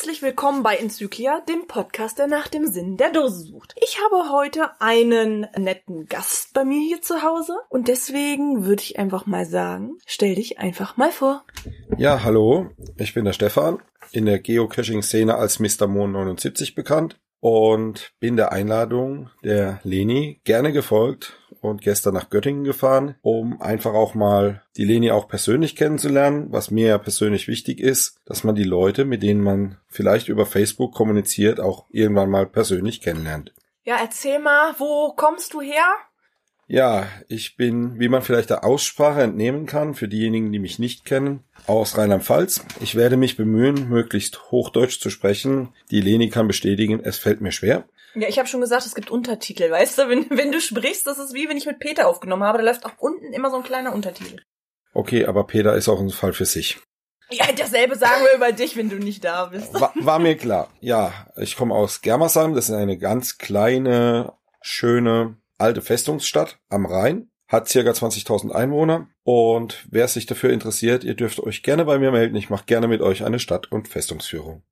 Herzlich willkommen bei Enzyklia, dem Podcast, der nach dem Sinn der Dose sucht. Ich habe heute einen netten Gast bei mir hier zu Hause und deswegen würde ich einfach mal sagen, stell dich einfach mal vor. Ja, hallo, ich bin der Stefan, in der Geocaching-Szene als Mr. Moon 79 bekannt und bin der Einladung der Leni gerne gefolgt und gestern nach Göttingen gefahren, um einfach auch mal die Leni auch persönlich kennenzulernen, was mir ja persönlich wichtig ist, dass man die Leute, mit denen man vielleicht über Facebook kommuniziert, auch irgendwann mal persönlich kennenlernt. Ja, erzähl mal, wo kommst du her? Ja, ich bin, wie man vielleicht der Aussprache entnehmen kann, für diejenigen, die mich nicht kennen, aus Rheinland-Pfalz. Ich werde mich bemühen, möglichst Hochdeutsch zu sprechen. Die Leni kann bestätigen, es fällt mir schwer. Ja, ich habe schon gesagt, es gibt Untertitel, weißt du? Wenn, wenn du sprichst, das ist wie wenn ich mit Peter aufgenommen habe, da läuft auch unten immer so ein kleiner Untertitel. Okay, aber Peter ist auch ein Fall für sich. Ja, dasselbe sagen wir über dich, wenn du nicht da bist. War, war mir klar. Ja, ich komme aus Germersheim. Das ist eine ganz kleine, schöne, alte Festungsstadt am Rhein. Hat circa 20.000 Einwohner. Und wer sich dafür interessiert, ihr dürft euch gerne bei mir melden. Ich mache gerne mit euch eine Stadt- und Festungsführung.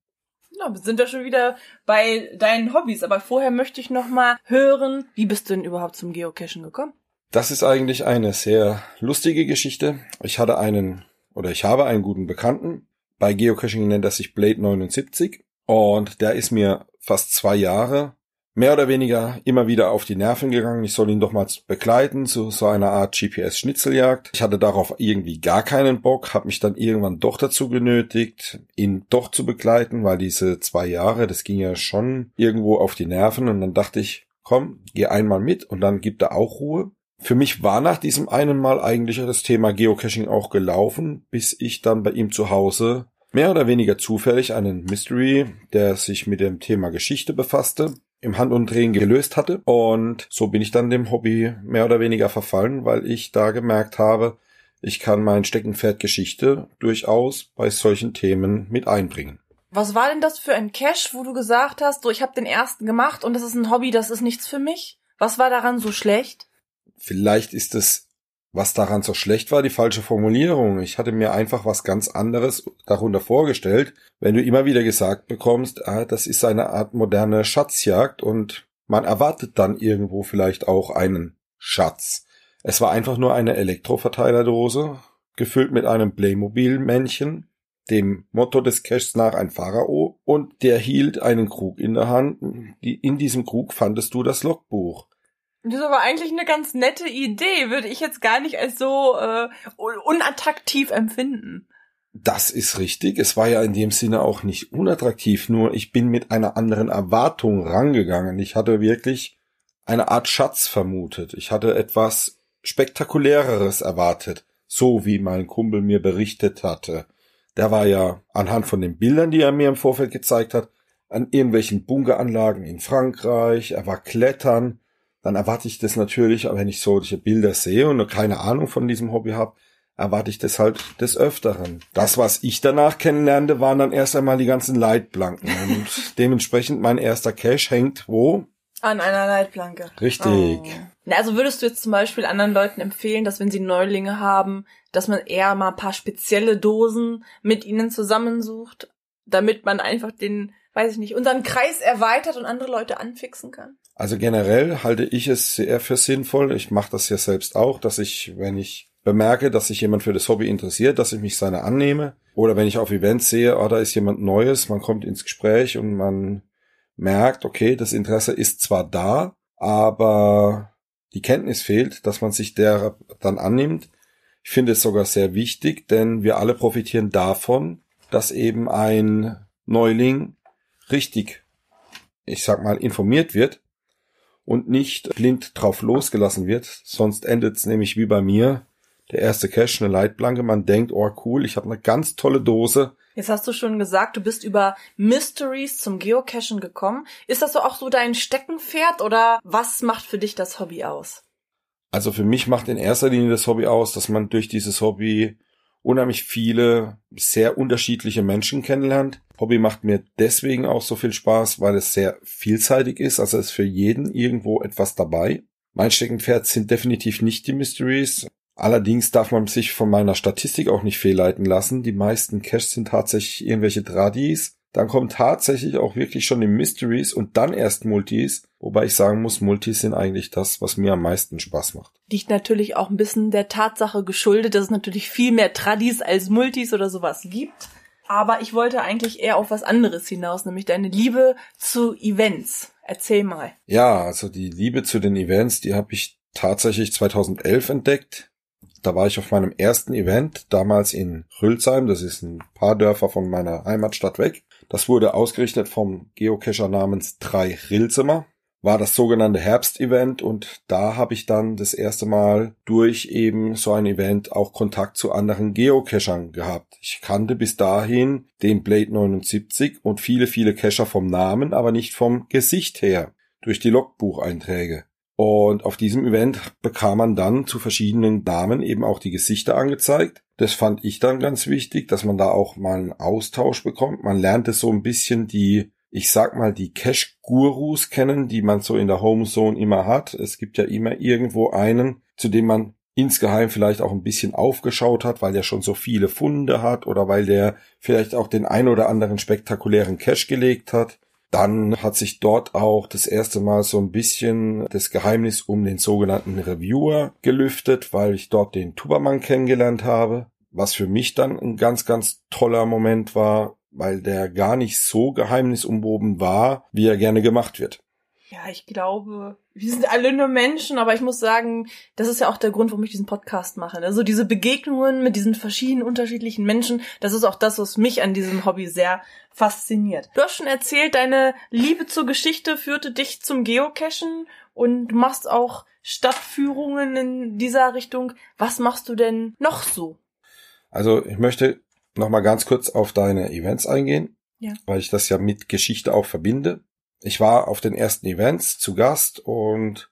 Wir sind ja schon wieder bei deinen Hobbys, aber vorher möchte ich noch hören, wie bist du denn überhaupt zum Geocachen gekommen? Das ist eigentlich eine sehr lustige Geschichte. Ich hatte einen oder ich habe einen guten Bekannten. Bei Geocaching nennt er sich Blade 79 und der ist mir fast zwei Jahre mehr oder weniger immer wieder auf die Nerven gegangen. Ich soll ihn doch mal begleiten zu so einer Art GPS-Schnitzeljagd. Ich hatte darauf irgendwie gar keinen Bock, habe mich dann irgendwann doch dazu genötigt, ihn doch zu begleiten, weil diese zwei Jahre, das ging ja schon irgendwo auf die Nerven und dann dachte ich, komm, geh einmal mit und dann gibt er auch Ruhe. Für mich war nach diesem einen Mal eigentlich das Thema Geocaching auch gelaufen, bis ich dann bei ihm zu Hause mehr oder weniger zufällig einen Mystery, der sich mit dem Thema Geschichte befasste, im Handumdrehen gelöst hatte. Und so bin ich dann dem Hobby mehr oder weniger verfallen, weil ich da gemerkt habe, ich kann mein Steckenpferd Geschichte durchaus bei solchen Themen mit einbringen. Was war denn das für ein Cache, wo du gesagt hast, so ich habe den ersten gemacht und das ist ein Hobby, das ist nichts für mich? Was war daran so schlecht? Vielleicht ist es was daran so schlecht war, die falsche Formulierung. Ich hatte mir einfach was ganz anderes darunter vorgestellt. Wenn du immer wieder gesagt bekommst, ah, das ist eine Art moderne Schatzjagd und man erwartet dann irgendwo vielleicht auch einen Schatz. Es war einfach nur eine Elektroverteilerdose, gefüllt mit einem Playmobil-Männchen, dem Motto des Caches nach ein Pharao, und der hielt einen Krug in der Hand. In diesem Krug fandest du das Logbuch. Das ist aber eigentlich eine ganz nette Idee, würde ich jetzt gar nicht als so äh, unattraktiv empfinden. Das ist richtig. Es war ja in dem Sinne auch nicht unattraktiv, nur ich bin mit einer anderen Erwartung rangegangen. Ich hatte wirklich eine Art Schatz vermutet. Ich hatte etwas spektakuläreres erwartet, so wie mein Kumpel mir berichtet hatte. Der war ja anhand von den Bildern, die er mir im Vorfeld gezeigt hat, an irgendwelchen Bunkeranlagen in Frankreich, er war klettern, dann erwarte ich das natürlich, wenn ich solche Bilder sehe und keine Ahnung von diesem Hobby habe, erwarte ich das halt des Öfteren. Das, was ich danach kennenlernte, waren dann erst einmal die ganzen Leitplanken und dementsprechend mein erster Cache hängt wo? An einer Leitplanke. Richtig. Oh. Also würdest du jetzt zum Beispiel anderen Leuten empfehlen, dass wenn sie Neulinge haben, dass man eher mal ein paar spezielle Dosen mit ihnen zusammensucht, damit man einfach den, weiß ich nicht, unseren Kreis erweitert und andere Leute anfixen kann? Also generell halte ich es sehr für sinnvoll. Ich mache das ja selbst auch, dass ich, wenn ich bemerke, dass sich jemand für das Hobby interessiert, dass ich mich seiner annehme. Oder wenn ich auf Events sehe, oh, da ist jemand Neues, man kommt ins Gespräch und man merkt, okay, das Interesse ist zwar da, aber die Kenntnis fehlt, dass man sich der dann annimmt. Ich finde es sogar sehr wichtig, denn wir alle profitieren davon, dass eben ein Neuling richtig, ich sag mal, informiert wird und nicht blind drauf losgelassen wird. Sonst endet es nämlich wie bei mir. Der erste Cache, eine Leitplanke. Man denkt, oh cool, ich habe eine ganz tolle Dose. Jetzt hast du schon gesagt, du bist über Mysteries zum Geocachen gekommen. Ist das so auch so dein Steckenpferd oder was macht für dich das Hobby aus? Also für mich macht in erster Linie das Hobby aus, dass man durch dieses Hobby unheimlich viele sehr unterschiedliche Menschen kennenlernt. Hobby macht mir deswegen auch so viel Spaß, weil es sehr vielseitig ist. Also ist für jeden irgendwo etwas dabei. Mein Steckenpferd sind definitiv nicht die Mysteries. Allerdings darf man sich von meiner Statistik auch nicht fehlleiten lassen. Die meisten Caches sind tatsächlich irgendwelche Tradis. Dann kommen tatsächlich auch wirklich schon die Mysteries und dann erst Multis. Wobei ich sagen muss, Multis sind eigentlich das, was mir am meisten Spaß macht. Liegt natürlich auch ein bisschen der Tatsache geschuldet, dass es natürlich viel mehr Tradis als Multis oder sowas gibt. Aber ich wollte eigentlich eher auf was anderes hinaus, nämlich deine Liebe zu Events. Erzähl mal. Ja, also die Liebe zu den Events, die habe ich tatsächlich 2011 entdeckt. Da war ich auf meinem ersten Event, damals in Rülsheim, das ist ein paar Dörfer von meiner Heimatstadt weg. Das wurde ausgerichtet vom Geocacher namens Drei Rilzimmer war das sogenannte Herbstevent und da habe ich dann das erste Mal durch eben so ein Event auch Kontakt zu anderen Geocachern gehabt. Ich kannte bis dahin den Blade 79 und viele, viele Cacher vom Namen, aber nicht vom Gesicht her durch die Logbucheinträge. Und auf diesem Event bekam man dann zu verschiedenen Namen eben auch die Gesichter angezeigt. Das fand ich dann ganz wichtig, dass man da auch mal einen Austausch bekommt. Man lernte so ein bisschen die ich sag mal, die Cache-Gurus kennen, die man so in der Homezone immer hat. Es gibt ja immer irgendwo einen, zu dem man insgeheim vielleicht auch ein bisschen aufgeschaut hat, weil der schon so viele Funde hat oder weil der vielleicht auch den ein oder anderen spektakulären Cache gelegt hat. Dann hat sich dort auch das erste Mal so ein bisschen das Geheimnis um den sogenannten Reviewer gelüftet, weil ich dort den Tubermann kennengelernt habe. Was für mich dann ein ganz, ganz toller Moment war, weil der gar nicht so geheimnisumwoben war, wie er gerne gemacht wird. Ja, ich glaube, wir sind alle nur Menschen, aber ich muss sagen, das ist ja auch der Grund, warum ich diesen Podcast mache. Also diese Begegnungen mit diesen verschiedenen unterschiedlichen Menschen, das ist auch das, was mich an diesem Hobby sehr fasziniert. Du hast schon erzählt, deine Liebe zur Geschichte führte dich zum Geocachen und du machst auch Stadtführungen in dieser Richtung. Was machst du denn noch so? Also ich möchte nochmal ganz kurz auf deine Events eingehen, ja. weil ich das ja mit Geschichte auch verbinde. Ich war auf den ersten Events zu Gast und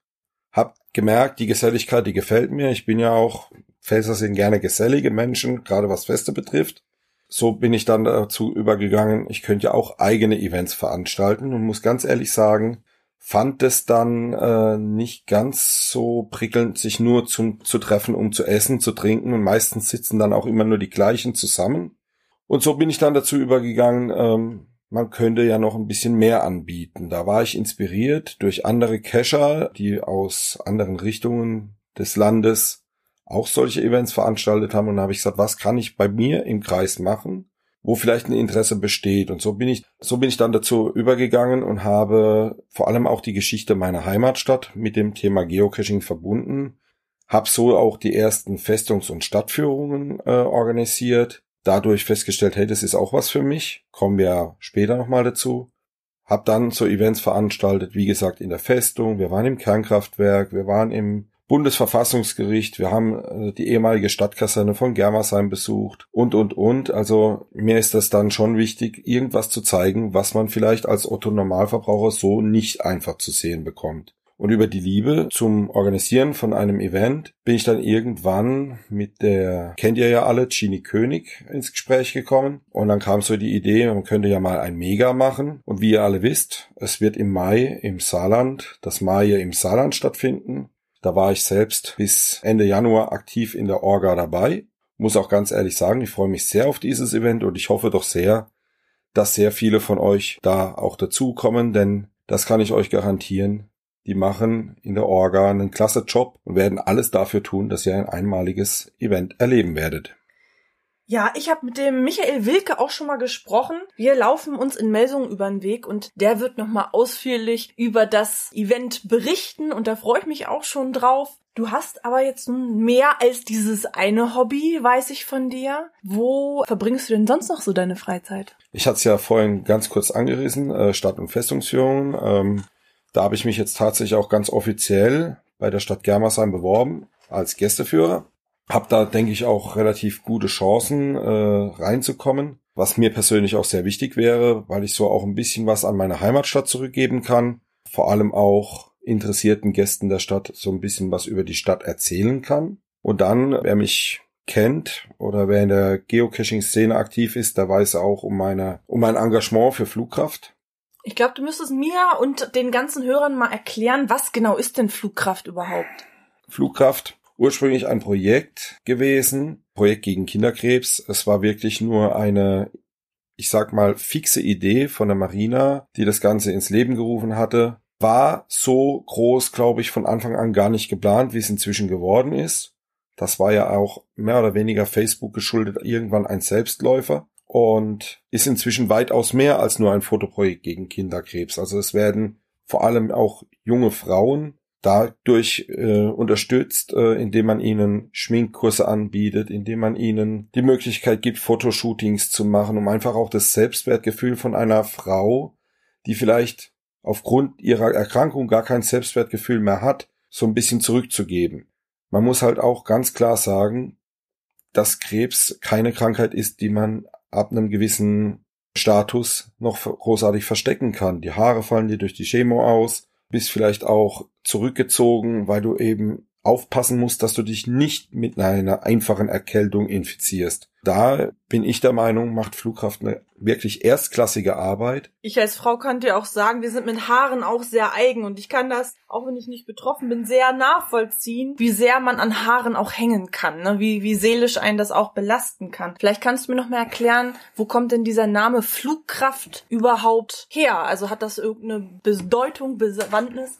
habe gemerkt, die Geselligkeit, die gefällt mir. Ich bin ja auch, Pfälzer sind gerne gesellige Menschen, gerade was Feste betrifft. So bin ich dann dazu übergegangen, ich könnte ja auch eigene Events veranstalten und muss ganz ehrlich sagen, fand es dann äh, nicht ganz so prickelnd, sich nur zum, zu treffen, um zu essen, zu trinken und meistens sitzen dann auch immer nur die gleichen zusammen. Und so bin ich dann dazu übergegangen, ähm, man könnte ja noch ein bisschen mehr anbieten. Da war ich inspiriert durch andere Cacher, die aus anderen Richtungen des Landes auch solche Events veranstaltet haben. Und da habe ich gesagt, was kann ich bei mir im Kreis machen, wo vielleicht ein Interesse besteht. Und so bin ich, so bin ich dann dazu übergegangen und habe vor allem auch die Geschichte meiner Heimatstadt mit dem Thema Geocaching verbunden. Hab so auch die ersten Festungs- und Stadtführungen äh, organisiert dadurch festgestellt, hey, das ist auch was für mich. Kommen wir später nochmal dazu. Hab dann so Events veranstaltet, wie gesagt, in der Festung. Wir waren im Kernkraftwerk, wir waren im Bundesverfassungsgericht, wir haben äh, die ehemalige Stadtkaserne von Germersheim besucht und, und, und. Also mir ist das dann schon wichtig, irgendwas zu zeigen, was man vielleicht als Otto Normalverbraucher so nicht einfach zu sehen bekommt. Und über die Liebe zum Organisieren von einem Event bin ich dann irgendwann mit der, kennt ihr ja alle, Gini König ins Gespräch gekommen. Und dann kam so die Idee, man könnte ja mal ein Mega machen. Und wie ihr alle wisst, es wird im Mai im Saarland, das Mai im Saarland stattfinden. Da war ich selbst bis Ende Januar aktiv in der Orga dabei. Muss auch ganz ehrlich sagen, ich freue mich sehr auf dieses Event und ich hoffe doch sehr, dass sehr viele von euch da auch dazukommen, denn das kann ich euch garantieren die machen in der Orga einen klasse Job und werden alles dafür tun, dass ihr ein einmaliges Event erleben werdet. Ja, ich habe mit dem Michael Wilke auch schon mal gesprochen. Wir laufen uns in Melsungen über den Weg und der wird nochmal ausführlich über das Event berichten und da freue ich mich auch schon drauf. Du hast aber jetzt mehr als dieses eine Hobby, weiß ich von dir. Wo verbringst du denn sonst noch so deine Freizeit? Ich hatte es ja vorhin ganz kurz angerissen, äh, Stadt- und Festungsführung. Ähm, da habe ich mich jetzt tatsächlich auch ganz offiziell bei der Stadt Germersheim beworben als Gästeführer. Hab da, denke ich, auch relativ gute Chancen äh, reinzukommen, was mir persönlich auch sehr wichtig wäre, weil ich so auch ein bisschen was an meine Heimatstadt zurückgeben kann. Vor allem auch interessierten Gästen der Stadt so ein bisschen was über die Stadt erzählen kann. Und dann, wer mich kennt oder wer in der Geocaching-Szene aktiv ist, der weiß auch um meine, um mein Engagement für Flugkraft. Ich glaube, du müsstest mir und den ganzen Hörern mal erklären, was genau ist denn Flugkraft überhaupt? Flugkraft ursprünglich ein Projekt gewesen, Projekt gegen Kinderkrebs. Es war wirklich nur eine, ich sag mal, fixe Idee von der Marina, die das Ganze ins Leben gerufen hatte. War so groß, glaube ich, von Anfang an gar nicht geplant, wie es inzwischen geworden ist. Das war ja auch mehr oder weniger Facebook geschuldet, irgendwann ein Selbstläufer und ist inzwischen weitaus mehr als nur ein Fotoprojekt gegen Kinderkrebs. Also es werden vor allem auch junge Frauen dadurch äh, unterstützt, äh, indem man ihnen Schminkkurse anbietet, indem man ihnen die Möglichkeit gibt, Fotoshootings zu machen, um einfach auch das Selbstwertgefühl von einer Frau, die vielleicht aufgrund ihrer Erkrankung gar kein Selbstwertgefühl mehr hat, so ein bisschen zurückzugeben. Man muss halt auch ganz klar sagen, dass Krebs keine Krankheit ist, die man ab einem gewissen Status noch großartig verstecken kann. Die Haare fallen dir durch die Chemo aus, bist vielleicht auch zurückgezogen, weil du eben aufpassen musst, dass du dich nicht mit einer einfachen Erkältung infizierst. Da bin ich der Meinung, macht Flugkraft eine wirklich erstklassige Arbeit. Ich als Frau kann dir auch sagen, wir sind mit Haaren auch sehr eigen und ich kann das, auch wenn ich nicht betroffen bin, sehr nachvollziehen, wie sehr man an Haaren auch hängen kann, ne? wie, wie seelisch einen das auch belasten kann. Vielleicht kannst du mir noch mal erklären, wo kommt denn dieser Name Flugkraft überhaupt her? Also hat das irgendeine Bedeutung, Bewandtnis?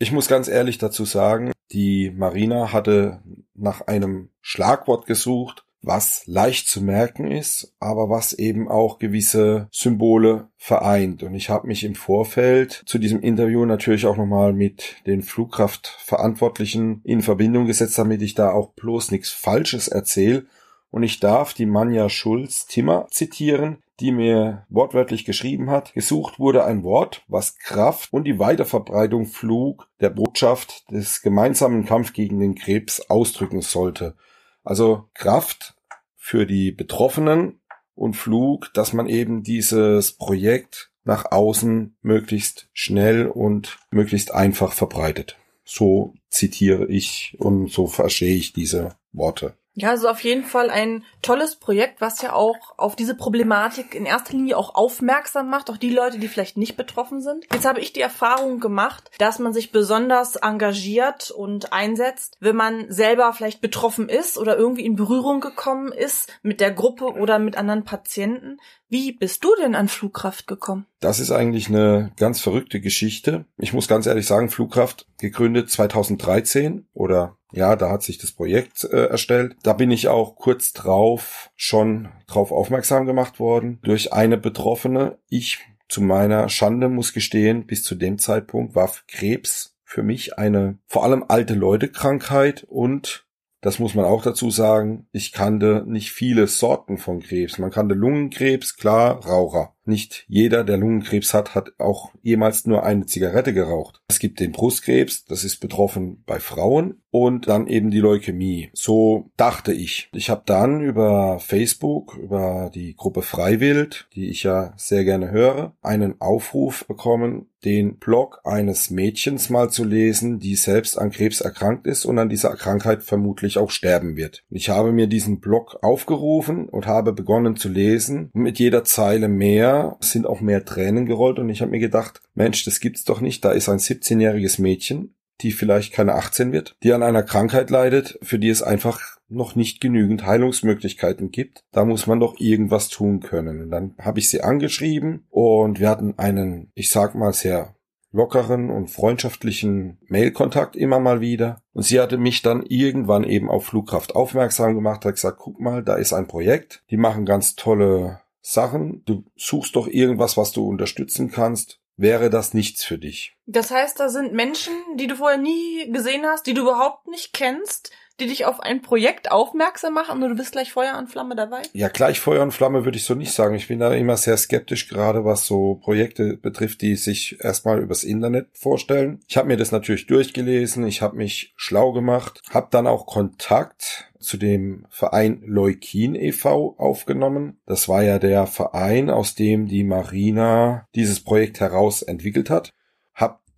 Ich muss ganz ehrlich dazu sagen, die Marina hatte nach einem Schlagwort gesucht, was leicht zu merken ist, aber was eben auch gewisse Symbole vereint. Und ich habe mich im Vorfeld zu diesem Interview natürlich auch nochmal mit den Flugkraftverantwortlichen in Verbindung gesetzt, damit ich da auch bloß nichts Falsches erzähle. Und ich darf die Manja Schulz-Timmer zitieren, die mir wortwörtlich geschrieben hat, gesucht wurde ein Wort, was Kraft und die Weiterverbreitung Flug der Botschaft des gemeinsamen Kampf gegen den Krebs ausdrücken sollte. Also Kraft für die Betroffenen und Flug, dass man eben dieses Projekt nach außen möglichst schnell und möglichst einfach verbreitet. So zitiere ich und so verstehe ich diese Worte. Ja, also auf jeden Fall ein tolles Projekt, was ja auch auf diese Problematik in erster Linie auch aufmerksam macht, auch die Leute, die vielleicht nicht betroffen sind. Jetzt habe ich die Erfahrung gemacht, dass man sich besonders engagiert und einsetzt, wenn man selber vielleicht betroffen ist oder irgendwie in Berührung gekommen ist mit der Gruppe oder mit anderen Patienten. Wie bist du denn an Flugkraft gekommen? Das ist eigentlich eine ganz verrückte Geschichte. Ich muss ganz ehrlich sagen, Flugkraft gegründet 2013 oder ja, da hat sich das Projekt äh, erstellt. Da bin ich auch kurz drauf schon drauf aufmerksam gemacht worden durch eine Betroffene. Ich zu meiner Schande muss gestehen, bis zu dem Zeitpunkt war Krebs für mich eine vor allem alte Leute Krankheit und das muss man auch dazu sagen. Ich kannte nicht viele Sorten von Krebs. Man kannte Lungenkrebs, klar, Raucher. Nicht jeder, der Lungenkrebs hat, hat auch jemals nur eine Zigarette geraucht. Es gibt den Brustkrebs, das ist betroffen bei Frauen und dann eben die Leukämie. So dachte ich. Ich habe dann über Facebook, über die Gruppe Freiwild, die ich ja sehr gerne höre, einen Aufruf bekommen, den Blog eines Mädchens mal zu lesen, die selbst an Krebs erkrankt ist und an dieser Krankheit vermutlich auch sterben wird. Ich habe mir diesen Blog aufgerufen und habe begonnen zu lesen. mit jeder Zeile mehr sind auch mehr Tränen gerollt und ich habe mir gedacht, Mensch, das gibt's doch nicht. Da ist ein 17-jähriges Mädchen, die vielleicht keine 18 wird, die an einer Krankheit leidet, für die es einfach noch nicht genügend Heilungsmöglichkeiten gibt. Da muss man doch irgendwas tun können. Und dann habe ich sie angeschrieben und wir hatten einen, ich sag mal, sehr lockeren und freundschaftlichen Mailkontakt immer mal wieder. Und sie hatte mich dann irgendwann eben auf Flugkraft aufmerksam gemacht, hat gesagt, guck mal, da ist ein Projekt, die machen ganz tolle Sachen, du suchst doch irgendwas, was du unterstützen kannst, wäre das nichts für dich. Das heißt, da sind Menschen, die du vorher nie gesehen hast, die du überhaupt nicht kennst, die dich auf ein Projekt aufmerksam machen und du bist gleich Feuer und Flamme dabei? Ja, gleich Feuer und Flamme würde ich so nicht sagen. Ich bin da immer sehr skeptisch, gerade was so Projekte betrifft, die sich erstmal übers Internet vorstellen. Ich habe mir das natürlich durchgelesen, ich habe mich schlau gemacht, habe dann auch Kontakt zu dem Verein Leukin e.V. aufgenommen. Das war ja der Verein, aus dem die Marina dieses Projekt heraus entwickelt hat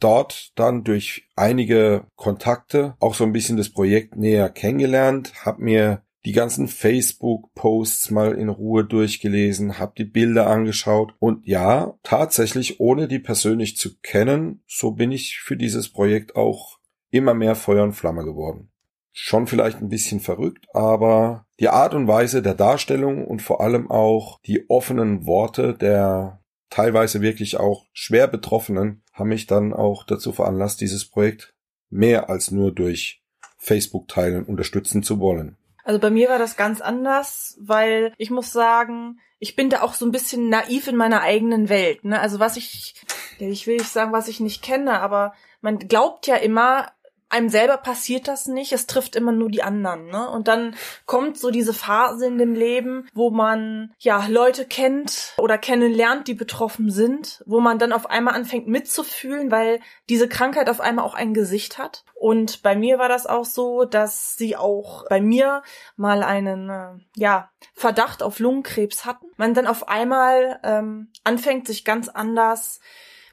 dort dann durch einige Kontakte auch so ein bisschen das Projekt näher kennengelernt, habe mir die ganzen Facebook-Posts mal in Ruhe durchgelesen, habe die Bilder angeschaut und ja, tatsächlich, ohne die persönlich zu kennen, so bin ich für dieses Projekt auch immer mehr Feuer und Flamme geworden. schon vielleicht ein bisschen verrückt, aber die Art und Weise der Darstellung und vor allem auch die offenen Worte der teilweise wirklich auch schwer Betroffenen haben mich dann auch dazu veranlasst, dieses Projekt mehr als nur durch Facebook teilen unterstützen zu wollen. Also bei mir war das ganz anders, weil ich muss sagen, ich bin da auch so ein bisschen naiv in meiner eigenen Welt. Ne? Also was ich, ich will nicht sagen, was ich nicht kenne, aber man glaubt ja immer, einem selber passiert das nicht, es trifft immer nur die anderen, ne? Und dann kommt so diese Phase in dem Leben, wo man ja Leute kennt oder kennenlernt, die betroffen sind, wo man dann auf einmal anfängt mitzufühlen, weil diese Krankheit auf einmal auch ein Gesicht hat. Und bei mir war das auch so, dass sie auch bei mir mal einen äh, ja Verdacht auf Lungenkrebs hatten. Man dann auf einmal ähm, anfängt, sich ganz anders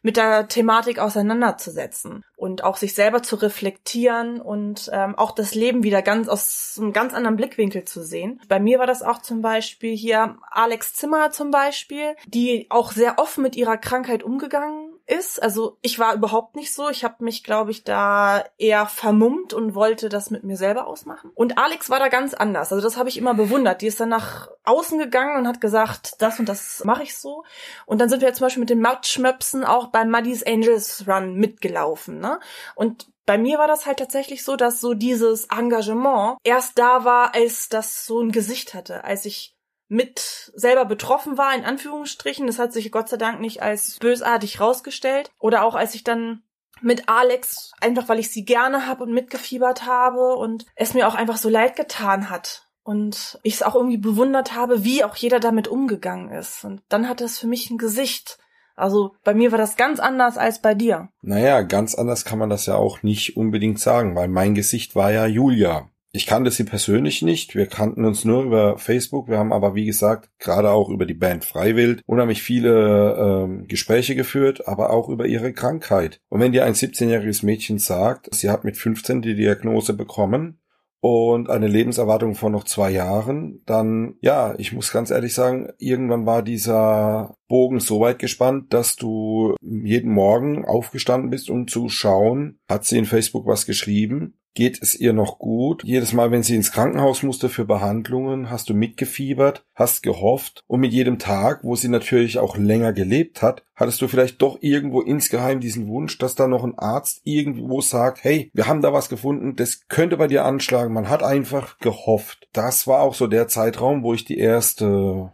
mit der Thematik auseinanderzusetzen und auch sich selber zu reflektieren und ähm, auch das Leben wieder ganz aus einem ganz anderen Blickwinkel zu sehen. Bei mir war das auch zum Beispiel hier Alex Zimmer zum Beispiel, die auch sehr offen mit ihrer Krankheit umgegangen ist. Also ich war überhaupt nicht so. Ich habe mich, glaube ich, da eher vermummt und wollte das mit mir selber ausmachen. Und Alex war da ganz anders. Also das habe ich immer bewundert. Die ist dann nach außen gegangen und hat gesagt, das und das mache ich so. Und dann sind wir zum Beispiel mit den Matschmöpsen auch beim Muddy's Angels Run mitgelaufen. Ne? Und bei mir war das halt tatsächlich so, dass so dieses Engagement erst da war, als das so ein Gesicht hatte, als ich mit selber betroffen war, in Anführungsstrichen. Das hat sich Gott sei Dank nicht als bösartig rausgestellt. Oder auch als ich dann mit Alex, einfach weil ich sie gerne habe und mitgefiebert habe und es mir auch einfach so leid getan hat. Und ich es auch irgendwie bewundert habe, wie auch jeder damit umgegangen ist. Und dann hat das für mich ein Gesicht. Also bei mir war das ganz anders als bei dir. Naja, ganz anders kann man das ja auch nicht unbedingt sagen, weil mein Gesicht war ja Julia. Ich kannte sie persönlich nicht. Wir kannten uns nur über Facebook. Wir haben aber, wie gesagt, gerade auch über die Band Freiwild unheimlich viele ähm, Gespräche geführt, aber auch über ihre Krankheit. Und wenn dir ein 17-jähriges Mädchen sagt, sie hat mit 15 die Diagnose bekommen und eine Lebenserwartung von noch zwei Jahren, dann, ja, ich muss ganz ehrlich sagen, irgendwann war dieser Bogen so weit gespannt, dass du jeden Morgen aufgestanden bist, um zu schauen, hat sie in Facebook was geschrieben geht es ihr noch gut. Jedes Mal, wenn sie ins Krankenhaus musste für Behandlungen, hast du mitgefiebert, hast gehofft und mit jedem Tag, wo sie natürlich auch länger gelebt hat, hattest du vielleicht doch irgendwo insgeheim diesen Wunsch, dass da noch ein Arzt irgendwo sagt, hey, wir haben da was gefunden, das könnte bei dir anschlagen. Man hat einfach gehofft. Das war auch so der Zeitraum, wo ich die erste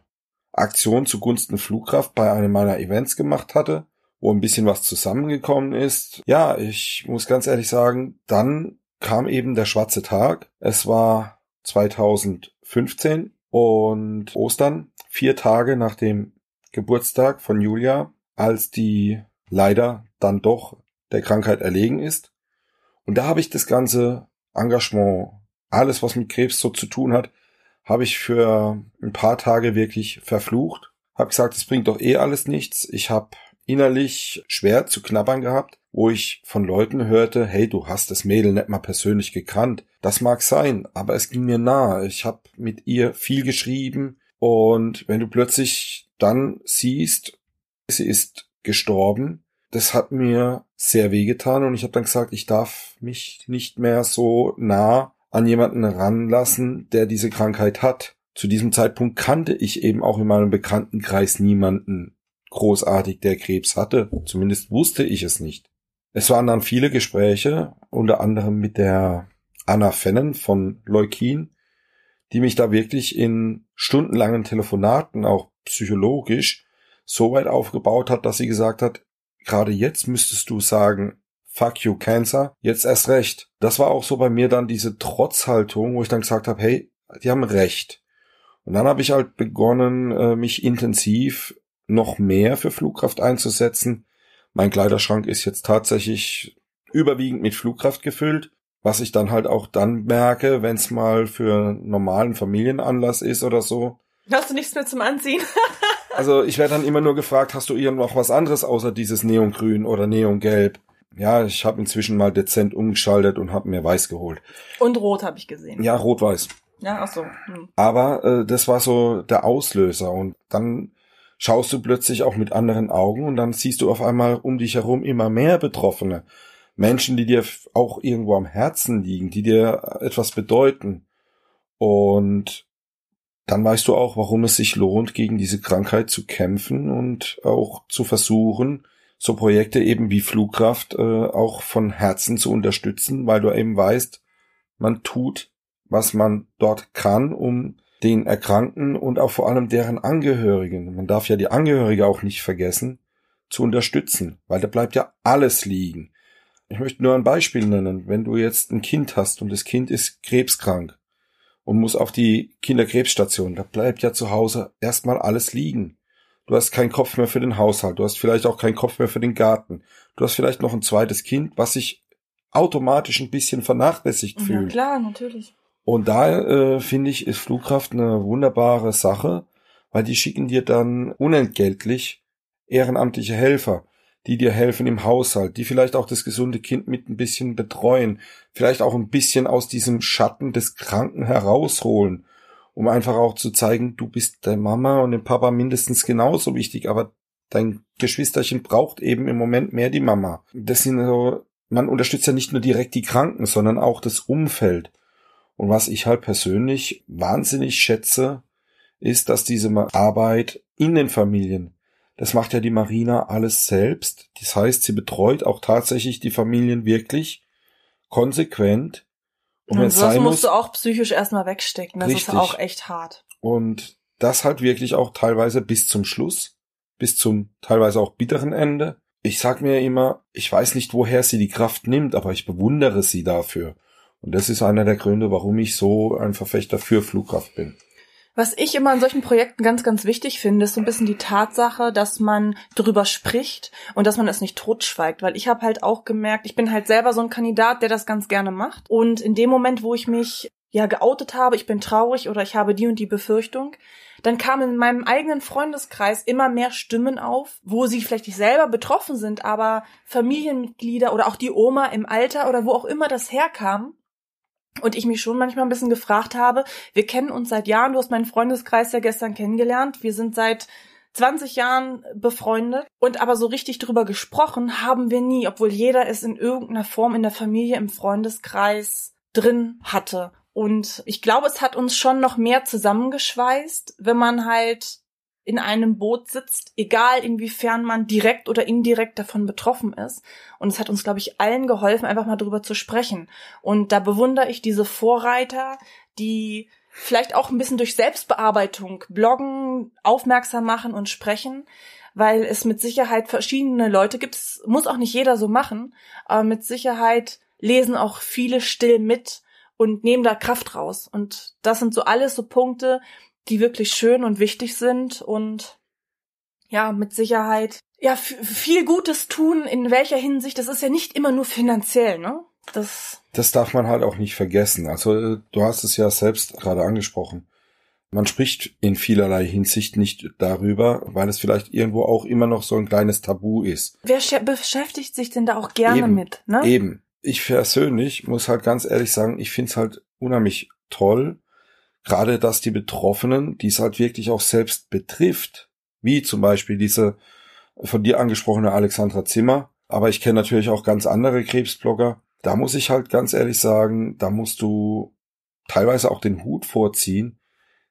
Aktion zugunsten Flugkraft bei einem meiner Events gemacht hatte wo ein bisschen was zusammengekommen ist. Ja, ich muss ganz ehrlich sagen, dann kam eben der schwarze Tag. Es war 2015 und Ostern, vier Tage nach dem Geburtstag von Julia, als die leider dann doch der Krankheit erlegen ist. Und da habe ich das ganze Engagement, alles was mit Krebs so zu tun hat, habe ich für ein paar Tage wirklich verflucht. Hab gesagt, es bringt doch eh alles nichts. Ich habe innerlich schwer zu knabbern gehabt, wo ich von Leuten hörte, hey, du hast das Mädel nicht mal persönlich gekannt. Das mag sein, aber es ging mir nahe. Ich habe mit ihr viel geschrieben und wenn du plötzlich dann siehst, sie ist gestorben, das hat mir sehr wehgetan und ich habe dann gesagt, ich darf mich nicht mehr so nah an jemanden ranlassen, der diese Krankheit hat. Zu diesem Zeitpunkt kannte ich eben auch in meinem Bekanntenkreis niemanden, großartig, der Krebs hatte. Zumindest wusste ich es nicht. Es waren dann viele Gespräche, unter anderem mit der Anna Fennen von Leukin, die mich da wirklich in stundenlangen Telefonaten, auch psychologisch, so weit aufgebaut hat, dass sie gesagt hat, gerade jetzt müsstest du sagen, fuck you Cancer, jetzt erst recht. Das war auch so bei mir dann diese Trotzhaltung, wo ich dann gesagt habe, hey, die haben recht. Und dann habe ich halt begonnen, äh, mich intensiv noch mehr für Flugkraft einzusetzen. Mein Kleiderschrank ist jetzt tatsächlich überwiegend mit Flugkraft gefüllt, was ich dann halt auch dann merke, wenn es mal für einen normalen Familienanlass ist oder so. Hast du nichts mehr zum Anziehen? also ich werde dann immer nur gefragt, hast du ihr noch was anderes außer dieses Neongrün oder Neongelb? Ja, ich habe inzwischen mal dezent umgeschaltet und habe mir weiß geholt. Und rot habe ich gesehen. Ja, rot-weiß. Ja, ach so. Hm. Aber äh, das war so der Auslöser und dann schaust du plötzlich auch mit anderen Augen und dann siehst du auf einmal um dich herum immer mehr Betroffene. Menschen, die dir auch irgendwo am Herzen liegen, die dir etwas bedeuten. Und dann weißt du auch, warum es sich lohnt, gegen diese Krankheit zu kämpfen und auch zu versuchen, so Projekte eben wie Flugkraft äh, auch von Herzen zu unterstützen, weil du eben weißt, man tut, was man dort kann, um den Erkrankten und auch vor allem deren Angehörigen, man darf ja die Angehörige auch nicht vergessen, zu unterstützen, weil da bleibt ja alles liegen. Ich möchte nur ein Beispiel nennen. Wenn du jetzt ein Kind hast und das Kind ist krebskrank und muss auf die Kinderkrebsstation, da bleibt ja zu Hause erstmal alles liegen. Du hast keinen Kopf mehr für den Haushalt, du hast vielleicht auch keinen Kopf mehr für den Garten. Du hast vielleicht noch ein zweites Kind, was sich automatisch ein bisschen vernachlässigt Ja, fühlt. klar, natürlich. Und da äh, finde ich, ist Flugkraft eine wunderbare Sache, weil die schicken dir dann unentgeltlich ehrenamtliche Helfer, die dir helfen im Haushalt, die vielleicht auch das gesunde Kind mit ein bisschen betreuen, vielleicht auch ein bisschen aus diesem Schatten des Kranken herausholen, um einfach auch zu zeigen, du bist der Mama und dem Papa mindestens genauso wichtig, aber dein Geschwisterchen braucht eben im Moment mehr die Mama. Das sind so, man unterstützt ja nicht nur direkt die Kranken, sondern auch das Umfeld. Und was ich halt persönlich wahnsinnig schätze, ist, dass diese Arbeit in den Familien, das macht ja die Marina alles selbst. Das heißt, sie betreut auch tatsächlich die Familien wirklich konsequent. Und Und das musst muss, du auch psychisch erstmal wegstecken. Das Richtig. ist auch echt hart. und das halt wirklich auch teilweise bis zum Schluss, bis zum teilweise auch bitteren Ende. Ich sag mir immer, ich weiß nicht, woher sie die Kraft nimmt, aber ich bewundere sie dafür. Und das ist einer der Gründe, warum ich so ein Verfechter für Flugkraft bin. Was ich immer in solchen Projekten ganz, ganz wichtig finde, ist so ein bisschen die Tatsache, dass man drüber spricht und dass man es nicht totschweigt. Weil ich habe halt auch gemerkt, ich bin halt selber so ein Kandidat, der das ganz gerne macht. Und in dem Moment, wo ich mich ja geoutet habe, ich bin traurig oder ich habe die und die Befürchtung, dann kamen in meinem eigenen Freundeskreis immer mehr Stimmen auf, wo sie vielleicht nicht selber betroffen sind, aber Familienmitglieder oder auch die Oma im Alter oder wo auch immer das herkam, und ich mich schon manchmal ein bisschen gefragt habe, wir kennen uns seit Jahren, du hast meinen Freundeskreis ja gestern kennengelernt, wir sind seit 20 Jahren befreundet und aber so richtig drüber gesprochen haben wir nie, obwohl jeder es in irgendeiner Form in der Familie, im Freundeskreis drin hatte. Und ich glaube, es hat uns schon noch mehr zusammengeschweißt, wenn man halt in einem Boot sitzt, egal inwiefern man direkt oder indirekt davon betroffen ist. Und es hat uns, glaube ich, allen geholfen, einfach mal drüber zu sprechen. Und da bewundere ich diese Vorreiter, die vielleicht auch ein bisschen durch Selbstbearbeitung bloggen, aufmerksam machen und sprechen, weil es mit Sicherheit verschiedene Leute gibt. Es muss auch nicht jeder so machen, aber mit Sicherheit lesen auch viele still mit und nehmen da Kraft raus. Und das sind so alles so Punkte, die wirklich schön und wichtig sind und ja, mit Sicherheit ja viel Gutes tun, in welcher Hinsicht, das ist ja nicht immer nur finanziell, ne? Das Das darf man halt auch nicht vergessen. Also äh, du hast es ja selbst gerade angesprochen. Man spricht in vielerlei Hinsicht nicht darüber, weil es vielleicht irgendwo auch immer noch so ein kleines Tabu ist. wer beschäftigt sich denn da auch gerne Eben, mit, ne? Eben. Ich persönlich muss halt ganz ehrlich sagen, ich find's halt unheimlich toll, gerade dass die Betroffenen, die es halt wirklich auch selbst betrifft, wie zum Beispiel diese von dir angesprochene Alexandra Zimmer, aber ich kenne natürlich auch ganz andere Krebsblogger, da muss ich halt ganz ehrlich sagen, da musst du teilweise auch den Hut vorziehen.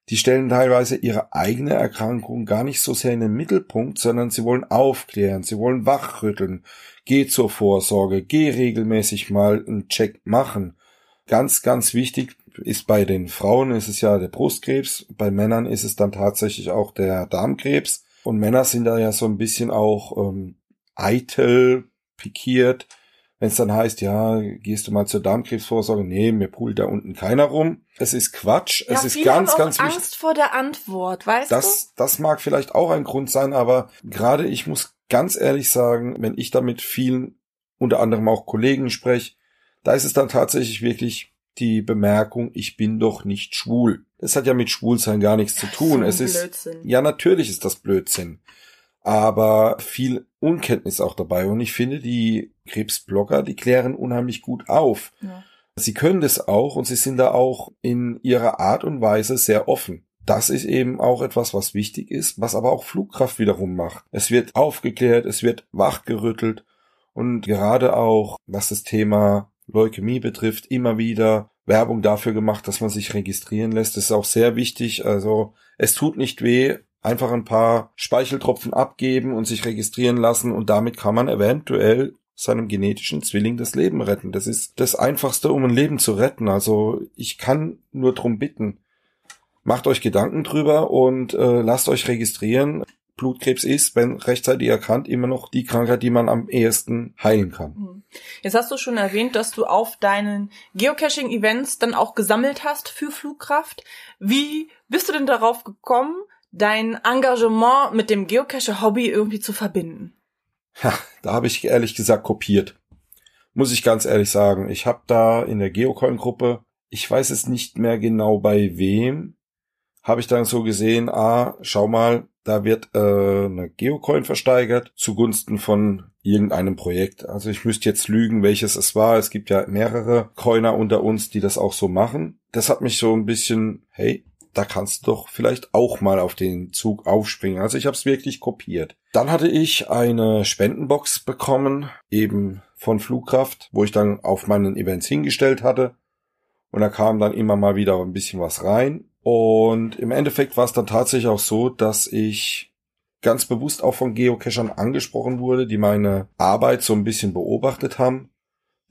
Die stellen teilweise ihre eigene Erkrankung gar nicht so sehr in den Mittelpunkt, sondern sie wollen aufklären, sie wollen wachrütteln. Geh zur Vorsorge, geh regelmäßig mal einen Check machen. Ganz, ganz wichtig ist bei den Frauen ist es ja der Brustkrebs, bei Männern ist es dann tatsächlich auch der Darmkrebs. Und Männer sind da ja so ein bisschen auch ähm, eitel, pikiert. Wenn es dann heißt, ja, gehst du mal zur Darmkrebsvorsorge? Nee, mir poolt da unten keiner rum. Es ist Quatsch. ja, es ist ganz, haben auch ganz Angst wichtig. vor der Antwort, weißt Das, das mag vielleicht auch ein Grund sein, aber gerade ich muss ganz ehrlich sagen, wenn ich da mit vielen, unter anderem auch Kollegen spreche, da ist es dann tatsächlich wirklich die Bemerkung, ich bin doch nicht schwul. Das hat ja mit Schwulsein gar nichts zu tun. So es ein ist, Blödsinn. ja, natürlich ist das Blödsinn. Aber viel Unkenntnis auch dabei. Und ich finde, die Krebsblogger, die klären unheimlich gut auf. Ja. Sie können das auch und sie sind da auch in ihrer Art und Weise sehr offen. Das ist eben auch etwas, was wichtig ist, was aber auch Flugkraft wiederum macht. Es wird aufgeklärt, es wird wachgerüttelt und gerade auch, was das Thema Leukämie betrifft, immer wieder Werbung dafür gemacht, dass man sich registrieren lässt. Das ist auch sehr wichtig. Also es tut nicht weh, einfach ein paar Speicheltropfen abgeben und sich registrieren lassen und damit kann man eventuell seinem genetischen Zwilling das Leben retten. Das ist das Einfachste, um ein Leben zu retten. Also ich kann nur drum bitten. Macht euch Gedanken drüber und äh, lasst euch registrieren. Blutkrebs ist, wenn rechtzeitig erkannt, immer noch die Krankheit, die man am ehesten heilen kann. Hm. Jetzt hast du schon erwähnt, dass du auf deinen Geocaching-Events dann auch gesammelt hast für Flugkraft. Wie bist du denn darauf gekommen, dein Engagement mit dem Geocache-Hobby irgendwie zu verbinden? Ja, da habe ich ehrlich gesagt kopiert. Muss ich ganz ehrlich sagen. Ich habe da in der Geocoin-Gruppe, ich weiß es nicht mehr genau bei wem, habe ich dann so gesehen, ah, schau mal, da wird äh, eine Geocoin versteigert zugunsten von irgendeinem Projekt. Also ich müsste jetzt lügen, welches es war. Es gibt ja mehrere Coiner unter uns, die das auch so machen. Das hat mich so ein bisschen, hey, da kannst du doch vielleicht auch mal auf den Zug aufspringen. Also ich habe es wirklich kopiert. Dann hatte ich eine Spendenbox bekommen, eben von Flugkraft, wo ich dann auf meinen Events hingestellt hatte. Und da kam dann immer mal wieder ein bisschen was rein. Und im Endeffekt war es dann tatsächlich auch so, dass ich ganz bewusst auch von Geocachern angesprochen wurde, die meine Arbeit so ein bisschen beobachtet haben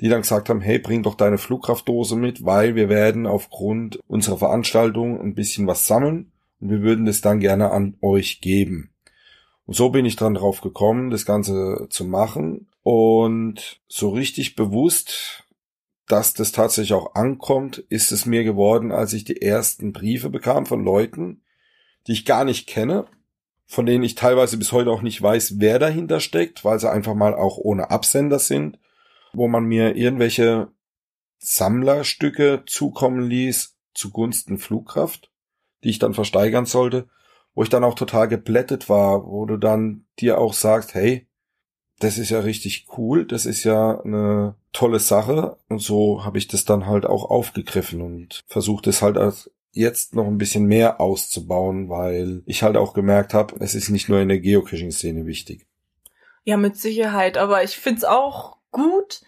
die dann gesagt haben, hey, bring doch deine Flugkraftdose mit, weil wir werden aufgrund unserer Veranstaltung ein bisschen was sammeln und wir würden das dann gerne an euch geben. Und so bin ich dann drauf gekommen, das Ganze zu machen und so richtig bewusst, dass das tatsächlich auch ankommt, ist es mir geworden, als ich die ersten Briefe bekam von Leuten, die ich gar nicht kenne, von denen ich teilweise bis heute auch nicht weiß, wer dahinter steckt, weil sie einfach mal auch ohne Absender sind wo man mir irgendwelche Sammlerstücke zukommen ließ zugunsten Flugkraft, die ich dann versteigern sollte, wo ich dann auch total geblättet war, wo du dann dir auch sagst, hey, das ist ja richtig cool, das ist ja eine tolle Sache und so habe ich das dann halt auch aufgegriffen und versucht es halt als jetzt noch ein bisschen mehr auszubauen, weil ich halt auch gemerkt habe, es ist nicht nur in der Geocaching-Szene wichtig. Ja, mit Sicherheit, aber ich find's auch gut,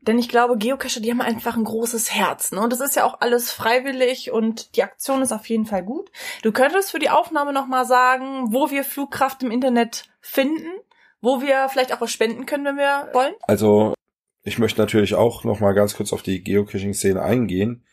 denn ich glaube, Geocacher, die haben einfach ein großes Herz. Ne? Und das ist ja auch alles freiwillig und die Aktion ist auf jeden Fall gut. Du könntest für die Aufnahme nochmal sagen, wo wir Flugkraft im Internet finden, wo wir vielleicht auch was spenden können, wenn wir wollen. Also ich möchte natürlich auch nochmal ganz kurz auf die Geocaching-Szene eingehen.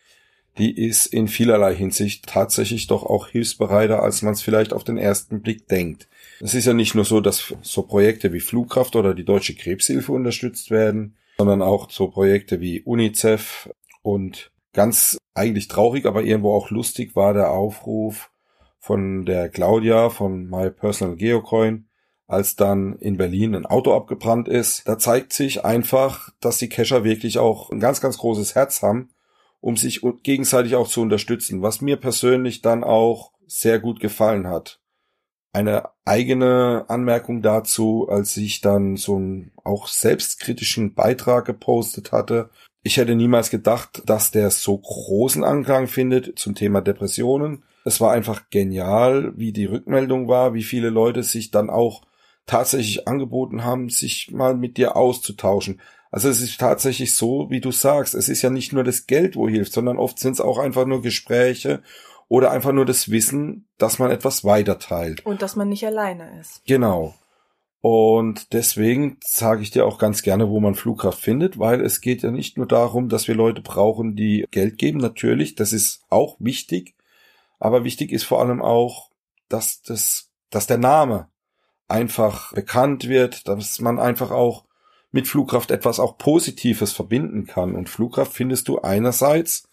Die ist in vielerlei Hinsicht tatsächlich doch auch hilfsbereiter, als man es vielleicht auf den ersten Blick denkt. Es ist ja nicht nur so, dass so Projekte wie Flugkraft oder die Deutsche Krebshilfe unterstützt werden sondern auch so Projekte wie UNICEF und ganz eigentlich traurig, aber irgendwo auch lustig war der Aufruf von der Claudia von My Personal Geocoin, als dann in Berlin ein Auto abgebrannt ist. Da zeigt sich einfach, dass die Cacher wirklich auch ein ganz, ganz großes Herz haben, um sich gegenseitig auch zu unterstützen, was mir persönlich dann auch sehr gut gefallen hat eine eigene Anmerkung dazu, als ich dann so einen auch selbstkritischen Beitrag gepostet hatte. Ich hätte niemals gedacht, dass der so großen Anklang findet zum Thema Depressionen. Es war einfach genial, wie die Rückmeldung war, wie viele Leute sich dann auch tatsächlich angeboten haben, sich mal mit dir auszutauschen. Also es ist tatsächlich so, wie du sagst, es ist ja nicht nur das Geld, wo hilft, sondern oft sind es auch einfach nur Gespräche oder einfach nur das Wissen, dass man etwas weiterteilt. Und dass man nicht alleine ist. Genau. Und deswegen sage ich dir auch ganz gerne, wo man Flugkraft findet, weil es geht ja nicht nur darum, dass wir Leute brauchen, die Geld geben. Natürlich, das ist auch wichtig. Aber wichtig ist vor allem auch, dass das, dass der Name einfach bekannt wird, dass man einfach auch mit Flugkraft etwas auch Positives verbinden kann. Und Flugkraft findest du einerseits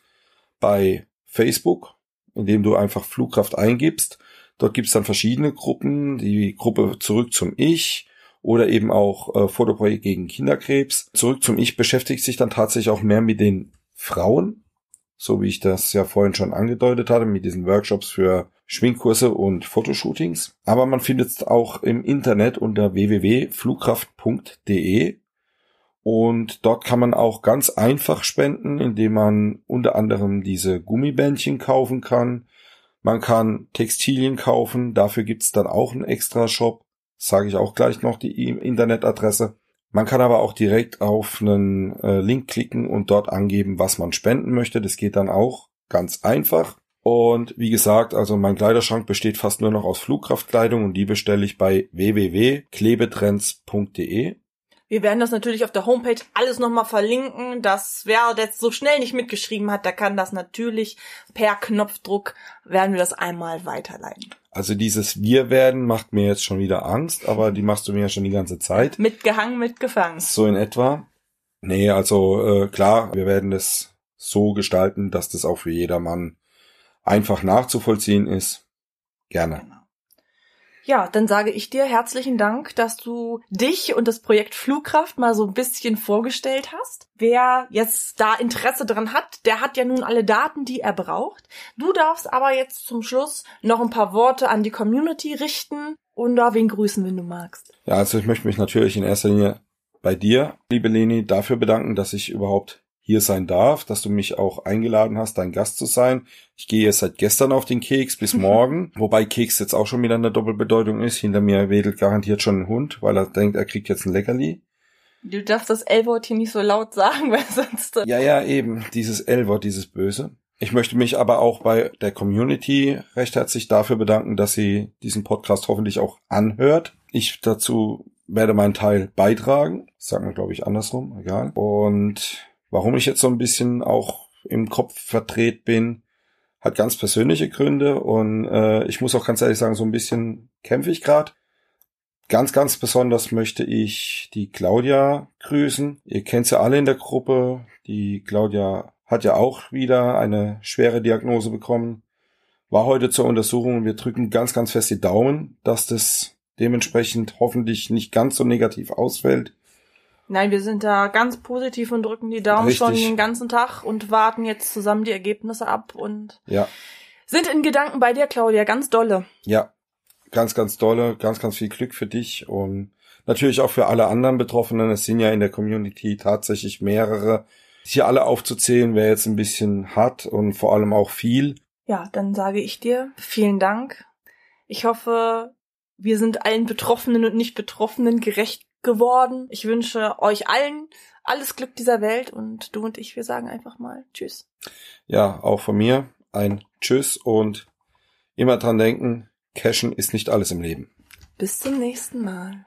bei Facebook, indem du einfach Flugkraft eingibst. Dort gibt's dann verschiedene Gruppen, die Gruppe zurück zum Ich oder eben auch äh, Fotoprojekt gegen Kinderkrebs. Zurück zum Ich beschäftigt sich dann tatsächlich auch mehr mit den Frauen, so wie ich das ja vorhin schon angedeutet hatte, mit diesen Workshops für Schwingkurse und Fotoshootings. Aber man findet es auch im Internet unter www.flugkraft.de und dort kann man auch ganz einfach spenden, indem man unter anderem diese Gummibändchen kaufen kann. Man kann Textilien kaufen, dafür gibt's dann auch einen extra Shop. Sage ich auch gleich noch die Internetadresse. Man kann aber auch direkt auf einen äh, Link klicken und dort angeben, was man spenden möchte. Das geht dann auch ganz einfach. Und wie gesagt, also mein Kleiderschrank besteht fast nur noch aus Flugkraftkleidung und die bestelle ich bei www.klebetrends.de. Wir werden das natürlich auf der Homepage alles nochmal verlinken. Das wer jetzt so schnell nicht mitgeschrieben hat, der kann das natürlich per Knopfdruck werden wir das einmal weiterleiten. Also dieses Wir werden macht mir jetzt schon wieder Angst, aber die machst du mir ja schon die ganze Zeit. Mitgehangen, mitgefangen. So in etwa. Nee, also äh, klar, wir werden es so gestalten, dass das auch für jedermann einfach nachzuvollziehen ist. Gerne. Genau. Ja, dann sage ich dir herzlichen Dank, dass du dich und das Projekt Flugkraft mal so ein bisschen vorgestellt hast. Wer jetzt da Interesse dran hat, der hat ja nun alle Daten, die er braucht. Du darfst aber jetzt zum Schluss noch ein paar Worte an die Community richten und da wen grüßen, wenn du magst. Ja, also ich möchte mich natürlich in erster Linie bei dir, liebe Leni, dafür bedanken, dass ich überhaupt hier sein darf, dass du mich auch eingeladen hast, dein Gast zu sein. Ich gehe jetzt seit gestern auf den Keks bis morgen, wobei Keks jetzt auch schon wieder eine Doppelbedeutung ist. Hinter mir wedelt garantiert schon ein Hund, weil er denkt, er kriegt jetzt ein Leckerli. Du darfst das L-Wort hier nicht so laut sagen, weil sonst... Ja, ja, eben, dieses L-Wort, dieses Böse. Ich möchte mich aber auch bei der Community recht herzlich dafür bedanken, dass sie diesen Podcast hoffentlich auch anhört. Ich dazu werde meinen Teil beitragen. Sagen wir, glaube ich, andersrum, egal. Und Warum ich jetzt so ein bisschen auch im Kopf verdreht bin, hat ganz persönliche Gründe und äh, ich muss auch ganz ehrlich sagen, so ein bisschen kämpfe ich gerade. Ganz, ganz besonders möchte ich die Claudia grüßen. Ihr kennt sie alle in der Gruppe. Die Claudia hat ja auch wieder eine schwere Diagnose bekommen. War heute zur Untersuchung wir drücken ganz, ganz fest die Daumen, dass das dementsprechend hoffentlich nicht ganz so negativ ausfällt. Nein, wir sind da ganz positiv und drücken die Daumen Richtig. schon den ganzen Tag und warten jetzt zusammen die Ergebnisse ab und ja. sind in Gedanken bei dir, Claudia, ganz dolle. Ja, ganz, ganz dolle, ganz, ganz viel Glück für dich und natürlich auch für alle anderen Betroffenen. Es sind ja in der Community tatsächlich mehrere. Hier alle aufzuzählen wäre jetzt ein bisschen hart und vor allem auch viel. Ja, dann sage ich dir vielen Dank. Ich hoffe, wir sind allen Betroffenen und nicht Betroffenen gerecht geworden. Ich wünsche euch allen alles Glück dieser Welt und du und ich, wir sagen einfach mal Tschüss. Ja, auch von mir ein Tschüss und immer dran denken, Cashen ist nicht alles im Leben. Bis zum nächsten Mal.